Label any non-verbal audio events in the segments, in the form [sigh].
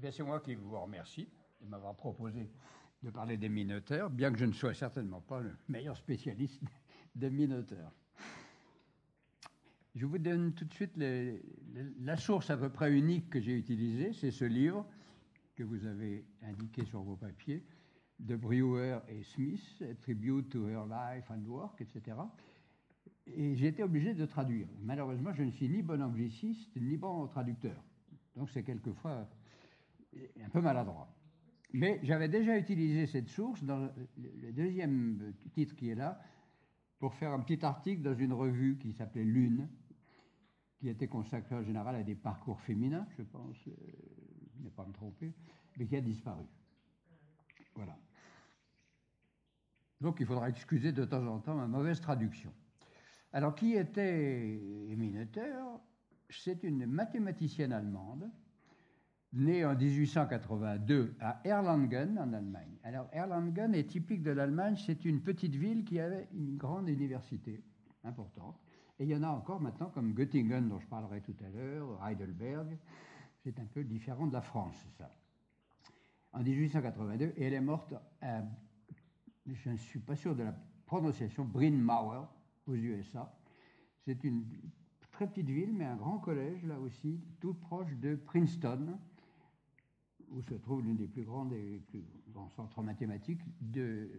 Eh c'est moi qui vous remercie de m'avoir proposé de parler des minoteurs, bien que je ne sois certainement pas le meilleur spécialiste [laughs] des minoteurs. Je vous donne tout de suite la source à peu près unique que j'ai utilisée, c'est ce livre que vous avez indiqué sur vos papiers, de Brewer et Smith, Tribute to Her Life and Work, etc. Et j'ai été obligé de traduire. Malheureusement, je ne suis ni bon angliciste ni bon traducteur. Donc c'est quelquefois un peu maladroit. Mais j'avais déjà utilisé cette source dans le deuxième titre qui est là, pour faire un petit article dans une revue qui s'appelait Lune, qui était consacrée en général à des parcours féminins, je pense, euh, je n'ai pas me tromper, mais qui a disparu. Voilà. Donc il faudra excuser de temps en temps ma mauvaise traduction. Alors qui était Minater C'est une mathématicienne allemande né en 1882 à Erlangen en Allemagne. Alors Erlangen est typique de l'Allemagne, c'est une petite ville qui avait une grande université importante. Et il y en a encore maintenant comme Göttingen dont je parlerai tout à l'heure, Heidelberg. C'est un peu différent de la France, ça. En 1882, et elle est morte à, je ne suis pas sûr de la prononciation, Bryn Mawr, aux USA. C'est une très petite ville, mais un grand collège, là aussi, tout proche de Princeton, où se trouve l'une des plus grandes et plus grands centres mathématiques,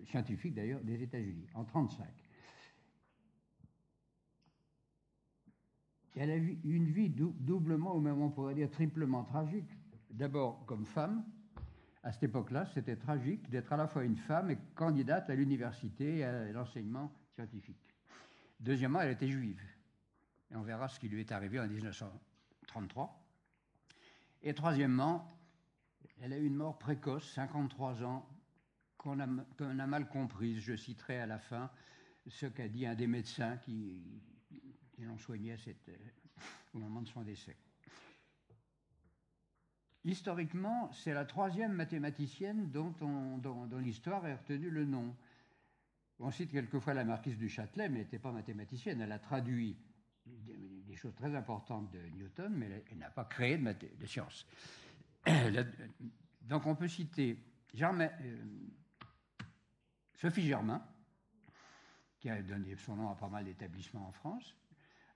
scientifiques d'ailleurs, des États-Unis, en 1935. Elle a eu une vie doublement, ou même on pourrait dire triplement tragique. D'abord comme femme, à cette époque-là, c'était tragique d'être à la fois une femme et candidate à l'université et à l'enseignement scientifique. Deuxièmement, elle était juive. Et on verra ce qui lui est arrivé en 1933. Et troisièmement, elle a eu une mort précoce, 53 ans, qu'on a, mal comprise. Je citerai à la fin ce qu'a dit un des médecins qui, l'ont soigné euh, au moment de son décès. Historiquement, c'est la troisième mathématicienne dont, l'histoire est retenue le nom. On cite quelquefois la marquise du Châtelet, mais elle n'était pas mathématicienne. Elle a traduit des, choses très importantes de Newton, mais elle, n'a pas créé de, de sciences. Donc on peut citer Germain, euh, Sophie Germain, qui a donné son nom à pas mal d'établissements en France,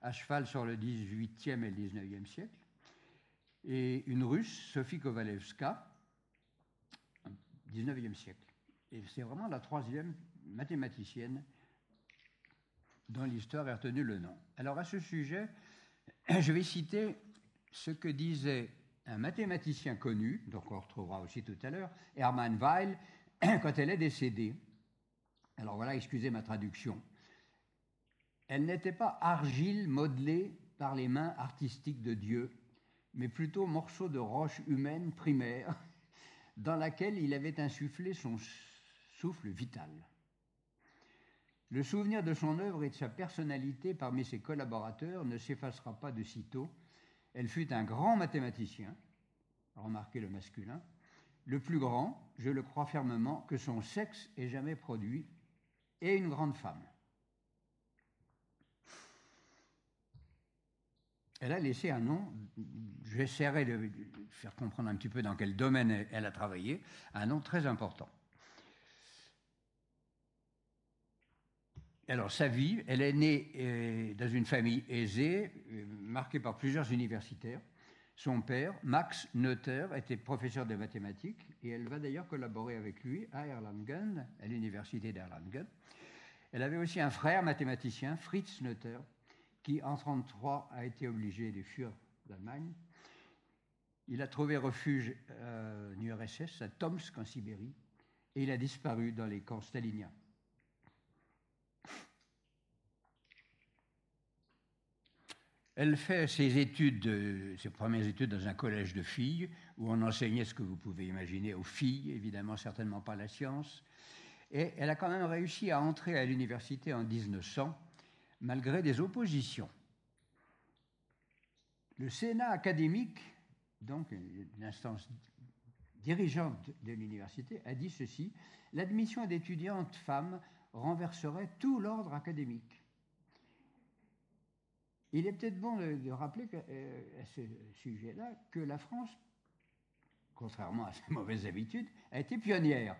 à cheval sur le 18e et le 19e siècle, et une russe, Sophie Kovalevska, 19e siècle. Et c'est vraiment la troisième mathématicienne dont l'histoire a retenu le nom. Alors à ce sujet, [clears throat] je vais citer ce que disait un mathématicien connu, donc on retrouvera aussi tout à l'heure, Hermann Weil, [clears throat] quand elle est décédée. Alors voilà, excusez ma traduction. Elle n'était pas argile modelée par les mains artistiques de Dieu, mais plutôt morceau de roche humaine primaire [laughs] dans laquelle il avait insufflé son souffle vital. Le souvenir de son œuvre et de sa personnalité parmi ses collaborateurs ne s'effacera pas de sitôt elle fut un grand mathématicien, remarquez le masculin, le plus grand, je le crois fermement, que son sexe ait jamais produit, et une grande femme. Elle a laissé un nom, j'essaierai de faire comprendre un petit peu dans quel domaine elle a travaillé, un nom très important. Alors, sa vie, elle est née euh, dans une famille aisée, euh, marquée par plusieurs universitaires. Son père, Max Noether, était professeur de mathématiques et elle va d'ailleurs collaborer avec lui à Erlangen, à l'université d'Erlangen. Elle avait aussi un frère mathématicien, Fritz Noether, qui en 1933 a été obligé de fuir l'Allemagne. Il a trouvé refuge euh, en URSS, à Tomsk en Sibérie, et il a disparu dans les camps staliniens. Elle fait ses études, ses premières études dans un collège de filles, où on enseignait ce que vous pouvez imaginer aux filles, évidemment certainement pas la science. Et elle a quand même réussi à entrer à l'université en 1900, malgré des oppositions. Le Sénat académique, donc l'instance dirigeante de l'université, a dit ceci l'admission d'étudiantes femmes renverserait tout l'ordre académique. Il est peut-être bon de, rappeler euh, à ce sujet-là que la France contrairement à ses [laughs] mauvaises habitudes, a été pionnière,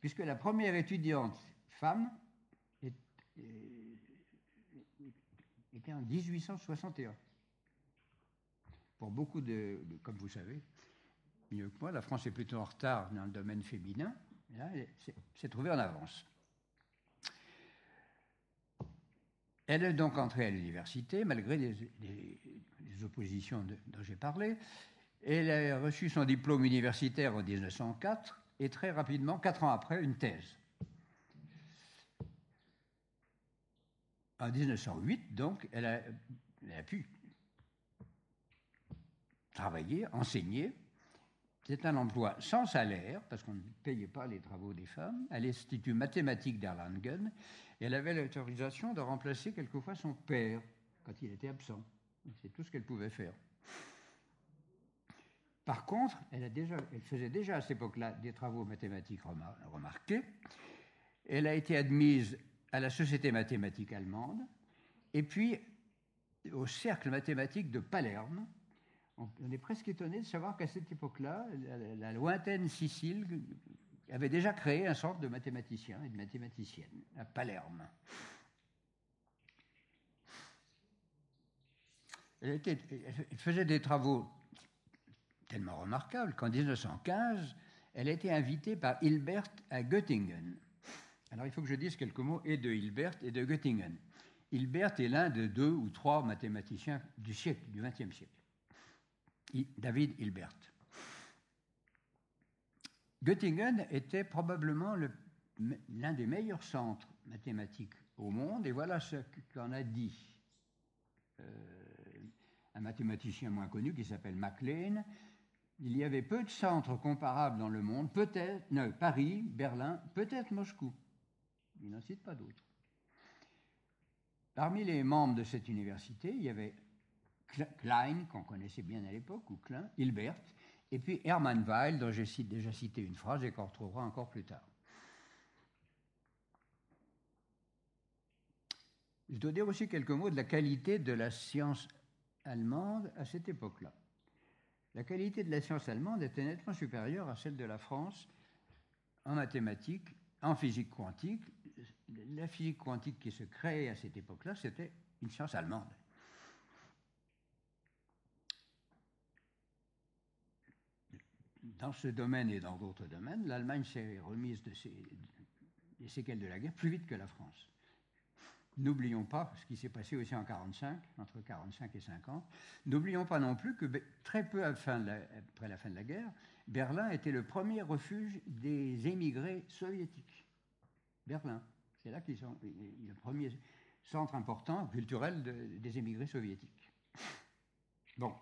puisque la première étudiante femme était en 1861. Pour beaucoup de, comme vous savez, mieux que moi, la France est plutôt en retard dans le domaine féminin. là, elle s'est trouvée en avance. Elle est donc entrée à l'université, malgré les, oppositions dont j'ai parlé. Elle a reçu son diplôme universitaire en 1904 et très rapidement, quatre ans après, une thèse. En 1908, donc, elle a, elle a pu travailler, enseigner. C'est un emploi sans salaire, parce qu'on ne payait pas les travaux des femmes, à l'Institut mathématique d'Erlangen. Elle avait l'autorisation de remplacer quelquefois son père quand il était absent. C'est tout ce qu'elle pouvait faire. Par contre, elle, elle faisait déjà à cette époque-là des travaux mathématiques remarqués. Elle a été admise à la Société mathématique allemande et puis au Cercle mathématique de Palerme. On est presque étonné de savoir qu'à cette époque-là, la, lointaine Sicile avait déjà créé un centre de mathématiciens et de mathématiciennes à Palerme. Elle, faisait des travaux tellement remarquable qu'en 1915, elle a été invitée par Hilbert à Göttingen. Alors il faut que je dise quelques mots et de Hilbert et de Göttingen. Hilbert est l'un de deux ou trois mathématiciens du siècle, du XXe siècle. David Hilbert. Göttingen était probablement l'un des meilleurs centres mathématiques au monde, et voilà ce qu'en a dit euh, un mathématicien moins connu qui s'appelle MacLean, il y avait peu de centres comparables dans le monde, peut-être Paris, Berlin, peut-être Moscou. Il n'en cite pas d'autres. Parmi les membres de cette université, il y avait Klein, qu'on connaissait bien à l'époque, ou Klein, Hilbert, et puis Hermann Weil, dont j'ai déjà cité une phrase et qu'on retrouvera encore plus tard. Je dois dire aussi quelques mots de la qualité de la science allemande à cette époque-là. La qualité de la science allemande était nettement supérieure à celle de la France en mathématiques, en physique quantique. La physique quantique qui se créait à cette époque-là, c'était une science allemande. Dans ce domaine et dans d'autres domaines, l'Allemagne s'est remise des séquelles de la guerre plus vite que la France. N'oublions pas ce qui s'est passé aussi en 45, entre 45 et 50. N'oublions pas non plus que très peu après la fin de la guerre, Berlin était le premier refuge des émigrés soviétiques. Berlin, c'est là qu'ils sont le premier centre important culturel des émigrés soviétiques. Bon,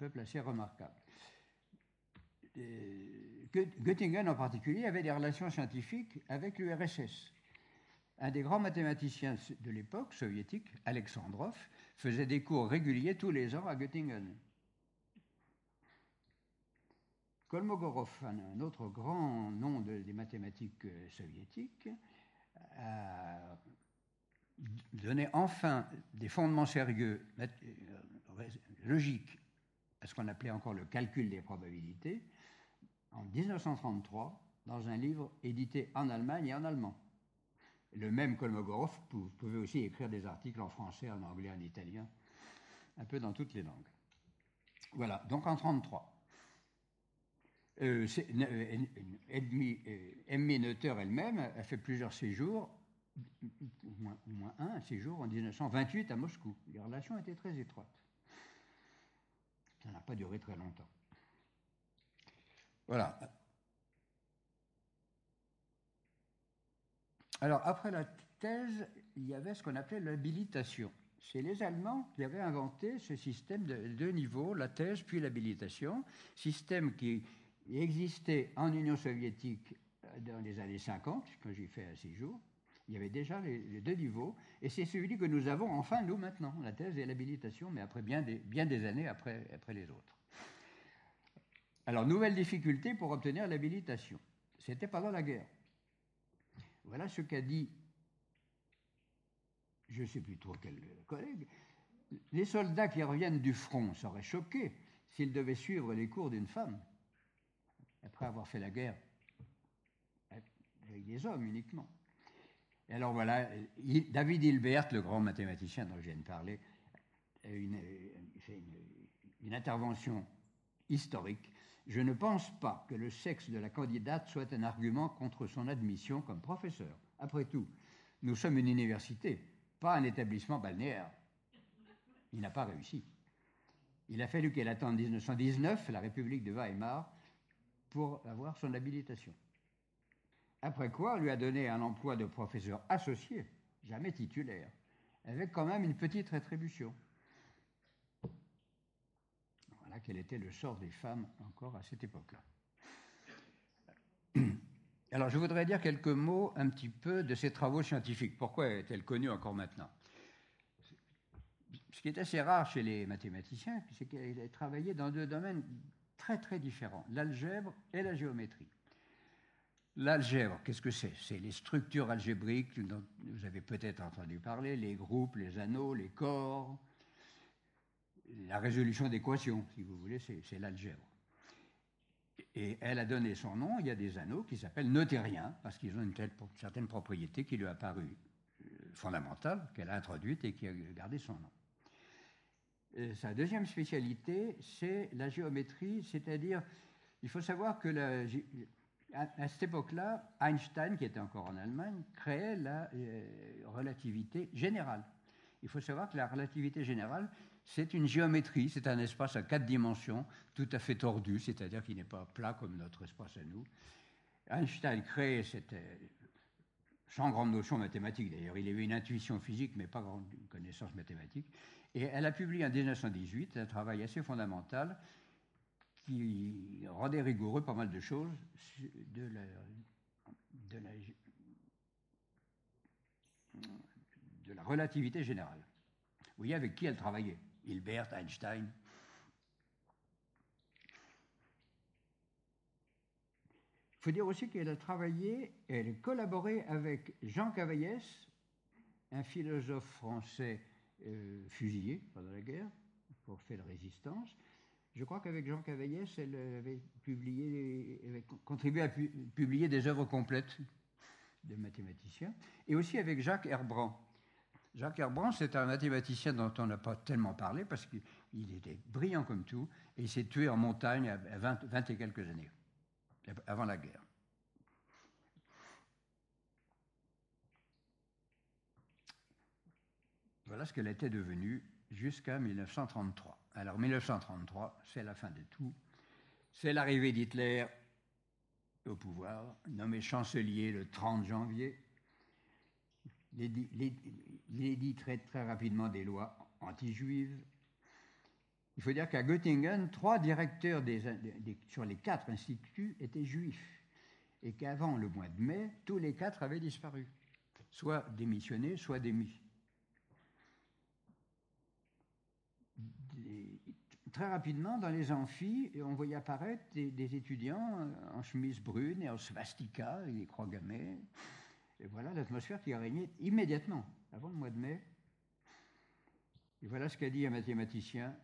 peuple assez remarquable. Göttingen en particulier avait des relations scientifiques avec l'URSS un des grands mathématiciens de l'époque soviétique, Alexandrov, faisait des cours réguliers tous les ans à Göttingen. Kolmogorov, un autre grand nom des mathématiques euh, soviétiques, a donné enfin des fondements sérieux euh, logiques ce qu'on appelait encore le calcul des probabilités en 1933 dans un livre édité en Allemagne et en allemand. Le même Kolmogorov pouvait aussi écrire des articles en français, en anglais, en italien, un peu dans toutes les langues. Voilà, donc en 1933. Euh, Emmy Noether elle-même a fait plusieurs séjours, au moins, un séjour en 1928 à Moscou. Les relations étaient très étroites. Ça n'a pas duré très longtemps. Voilà. Alors, après la thèse, il y avait ce qu'on appelait l'habilitation. C'est les Allemands qui avaient inventé ce système de deux niveaux, la thèse puis l'habilitation, système qui existait en Union soviétique dans les années 50, quand j'ai fait un séjour. Il y avait déjà les, deux niveaux, et c'est celui que nous avons enfin, nous, maintenant, la thèse et l'habilitation, mais après bien des, années après, après les autres. Alors, nouvelle difficulté pour obtenir l'habilitation. C'était pendant la guerre. Voilà ce qu'a dit, je ne sais plus trop quel collègue, les soldats qui reviennent du front seraient choqués s'il devait suivre les cours d'une femme, après avoir fait la guerre avec des hommes uniquement. Et alors voilà, David Hilbert, le grand mathématicien dont je viens de parler, une, fait une, une intervention historique. Je ne pense pas que le sexe de la candidate soit un argument contre son admission comme professeur. Après tout, nous sommes une université, pas un établissement balnéaire. Il n'a pas réussi. Il a fallu qu'elle attende 1919, la République de Weimar, pour avoir son habilitation. Après quoi, on lui a donné un emploi de professeur associé, jamais titulaire, avec quand même une petite rétribution. Voilà quel était le sort des femmes encore à cette époque-là. [coughs] Alors, je voudrais dire quelques mots un petit peu de ses travaux scientifiques. Pourquoi est-elle connue encore maintenant? Ce qui est assez rare chez les mathématiciens, c'est qu'elle a travaillé dans deux domaines très très différents, l'algèbre et la géométrie. L'algèbre, qu'est-ce que c'est? C'est les structures algébriques dont vous avez peut-être entendu parler, les groupes, les anneaux, les corps, la résolution d'équations, si vous voulez, c'est l'algèbre. Et elle a donné son nom, il y a des anneaux qui s'appellent neutériens, parce qu'ils ont une, certaine propriété qui lui a paru euh, fondamentale, qu'elle a introduite et qui a gardé son nom. sa deuxième spécialité, c'est la géométrie, c'est-à-dire, il faut savoir que la, à, cette époque-là, Einstein, qui était encore en Allemagne, créait la euh, relativité générale. Il faut savoir que la relativité générale, c'est une géométrie, c'est un espace à quatre dimensions, tout à fait tordu, c'est-à-dire qu'il n'est pas plat comme notre espace à nous. Einstein crée cette, euh, sans grande notion mathématique d'ailleurs, il avait une intuition physique mais pas grande connaissance mathématique, et elle a publié en 1918 un travail assez fondamental qui rendait rigoureux pas mal de choses de la, de la, relativité générale. Vous voyez avec qui elle travaillait Hilbert, Einstein. Il faut dire aussi qu'elle a travaillé, elle a collaboré avec Jean Cavaillès, un philosophe français euh, fusillé pendant la guerre pour faire la résistance. Je crois qu'avec Jean Cavaillès, elle avait, publié, contribué à publier des œuvres complètes de mathématiciens, et aussi avec Jacques Herbrand, Jacques Herbrand, c'est un mathématicien dont on n'a pas tellement parlé parce qu'il était brillant comme tout et il s'est tué en montagne à 20, et quelques années, avant la guerre. Voilà ce qu'elle était devenue jusqu'à 1933. Alors 1933, c'est la fin de tout. C'est l'arrivée d'Hitler au pouvoir, nommé chancelier le 30 janvier il très, très rapidement des lois anti-juives. Il faut dire qu'à Göttingen, trois directeurs sur les quatre instituts étaient juifs et qu'avant le mois de mai, tous les quatre avaient disparu, soit démissionnés, soit démis. Très rapidement, dans les amphis, on voyait apparaître des, étudiants en chemise brune et en swastika et des croix gammées. Et voilà l'atmosphère qui a régné immédiatement, avant le mois de mai. Et voilà ce qu'a dit un mathématicien.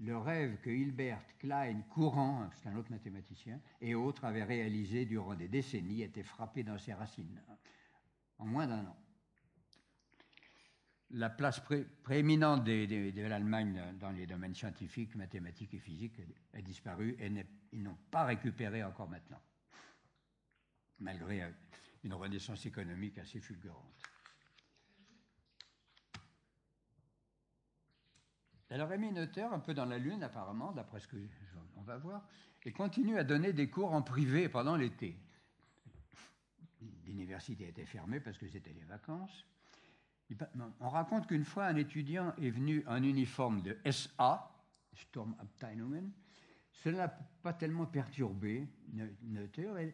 Le rêve que Hilbert Klein, Courant, c'est un autre mathématicien, et autres avaient réalisé durant des décennies était frappé dans ses racines, en moins d'un an. La place prééminente de, l'Allemagne dans les domaines scientifiques, mathématiques et physiques a disparu et ils n'ont pas récupéré encore maintenant, malgré euh, une renaissance économique assez fulgurante. Aurait mis Noether un peu dans la lune, apparemment, d'après ce qu'on va voir, et continue à donner des cours en privé pendant l'été. L'université était fermée parce que c'était les vacances. On raconte qu'une fois, un étudiant est venu en uniforme de SA, Sturmabteilungen. Cela n'a pas tellement perturbé Noether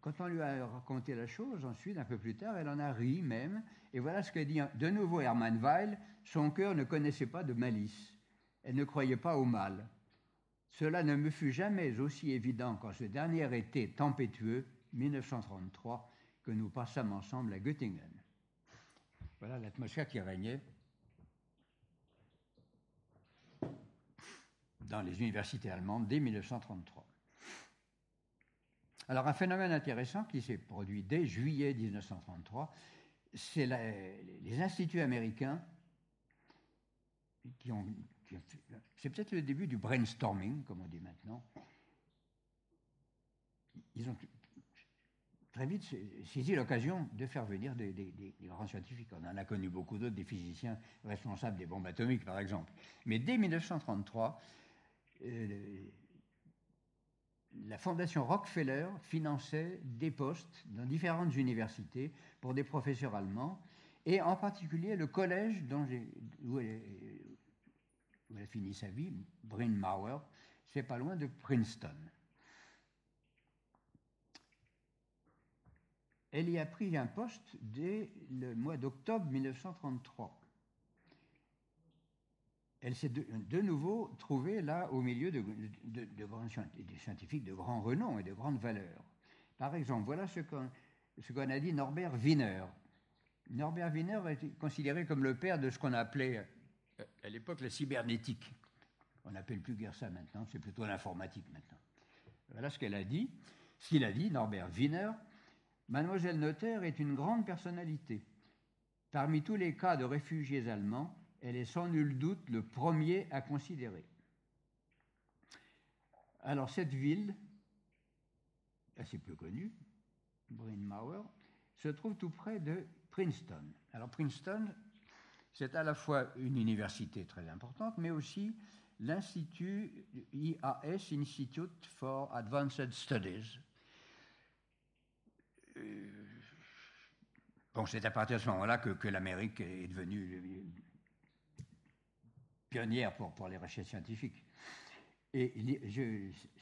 quand on lui a raconté la chose, ensuite, un peu plus tard, elle en a ri même. Et voilà ce que dit de nouveau Hermann Weil son cœur ne connaissait pas de malice. Elle ne croyait pas au mal. Cela ne me fut jamais aussi évident qu'en ce dernier été tempétueux, 1933, que nous passâmes ensemble à Göttingen. Voilà l'atmosphère qui régnait dans les universités allemandes dès 1933. Alors un phénomène intéressant qui s'est produit dès juillet 1933, c'est les instituts américains qui ont... c'est peut-être le début du brainstorming, comme on dit maintenant. Ils ont très vite saisi l'occasion de faire venir des, grands scientifiques. On en a connu beaucoup d'autres, des physiciens responsables des bombes atomiques, par exemple. Mais dès 1933, la fondation Rockefeller finançait des postes dans différentes universités pour des professeurs allemands, et en particulier le collège dont où, elle, a fini sa vie, Bryn Mawr, c'est pas loin de Princeton. Elle y a pris un poste dès le mois d'octobre 1933 elle s'est de, nouveau trouvée là au milieu de, grands scientifiques de grand renom et de grande valeur. Par exemple, voilà ce qu'on a dit Norbert Wiener. Norbert Wiener est considéré comme le père de ce qu'on appelait euh, à l'époque la cybernétique. On n'appelle plus guère ça maintenant, c'est plutôt l'informatique maintenant. Voilà ce qu'elle a dit. Ce qu'il a dit, Norbert Wiener, Mademoiselle Notaire est une grande personnalité. Parmi tous les cas de réfugiés allemands, elle est sans nul doute le premier à considérer. Alors cette ville, assez peu connue, Bryn Mawr, se trouve tout près de Princeton. Alors Princeton, c'est à la fois une université très importante, mais aussi l'Institut IAS, Institute for Advanced Studies. Euh, bon, c'est à partir de ce moment-là que, que l'Amérique est devenue pionnière pour, pour les recherches scientifiques. Et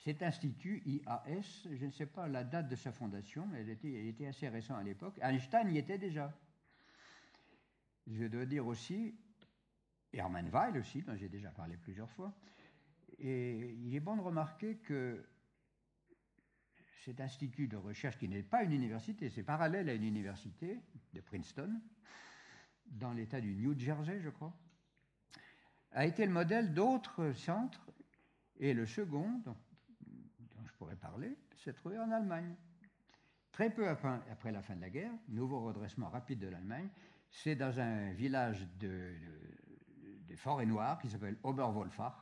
cet institut, IAS, je ne sais pas la date de sa fondation, elle était, elle était assez récente à l'époque. Einstein y était déjà. Je dois dire aussi, Hermann Weil aussi, dont j'ai déjà parlé plusieurs fois. Et il est bon de remarquer que cet institut de recherche, qui n'est pas une université, c'est parallèle à une université de Princeton, dans l'État du New Jersey, je crois, a été le modèle d'autres centres, et le second, dont, je pourrais parler, s'est trouvé en Allemagne. Très peu après, la fin de la guerre, nouveau redressement rapide de l'Allemagne, c'est dans un village de, de, forêts-noires qui s'appelle Oberwolfach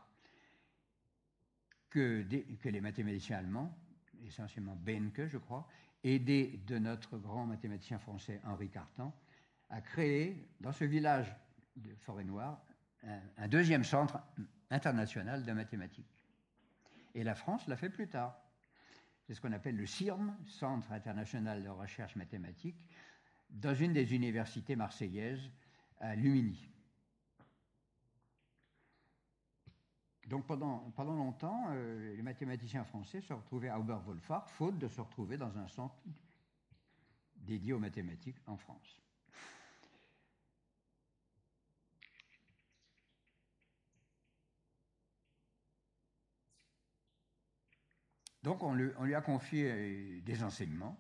que les mathématiciens allemands, essentiellement Benke, je crois, aidés de notre grand mathématicien français Henri Cartan, a créé dans ce village de forêts-noires un deuxième centre international de mathématiques. Et la France l'a fait plus tard. C'est ce qu'on appelle le CIRM, Centre international de recherche mathématique, dans une des universités marseillaises, à Lumini. Donc pendant, pendant longtemps, euh, les mathématiciens français se retrouvaient à Oberwolfach, faute de se retrouver dans un centre dédié aux mathématiques en France. Donc on lui, a confié euh, des enseignements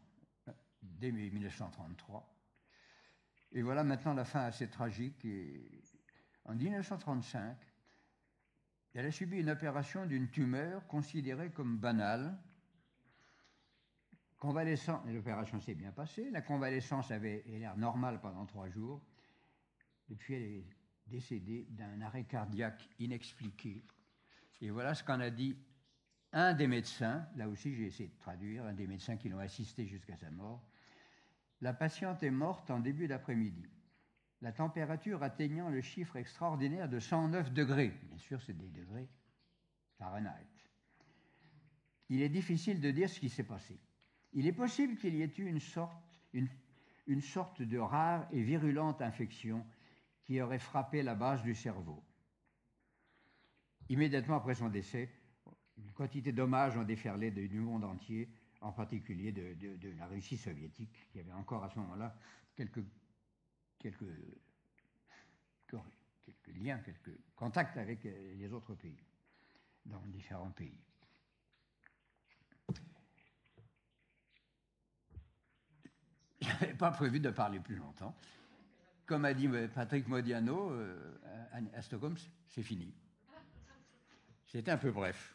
euh, dès 1933. Et voilà maintenant la fin assez tragique. en 1935, elle a subi une opération d'une tumeur considérée comme banale. L'opération s'est bien passée, la convalescence avait l'air normale pendant trois jours, et puis elle est décédée d'un arrêt cardiaque inexpliqué. Et voilà ce qu'en a dit un des médecins, là aussi j'ai essayé de traduire, un des médecins qui l'ont assisté jusqu'à sa mort, la patiente est morte en début d'après-midi. La température atteignant le chiffre extraordinaire de 109 degrés. Bien sûr, c'est des degrés Fahrenheit. Il est difficile de dire ce qui s'est passé. Il est possible qu'il y ait eu une sorte, une, une sorte de rare et virulente infection qui aurait frappé la base du cerveau. Immédiatement après son décès, une quantité d'hommages ont déferlé du monde entier, en particulier de, la Russie soviétique, qui avait encore à ce moment-là quelques, quelques, liens, quelques contacts avec euh, les autres pays, dans différents pays. Je n'avais pas prévu de parler plus longtemps. Comme a dit Patrick Modiano euh, à Stockholm, c'est fini C'était un peu bref.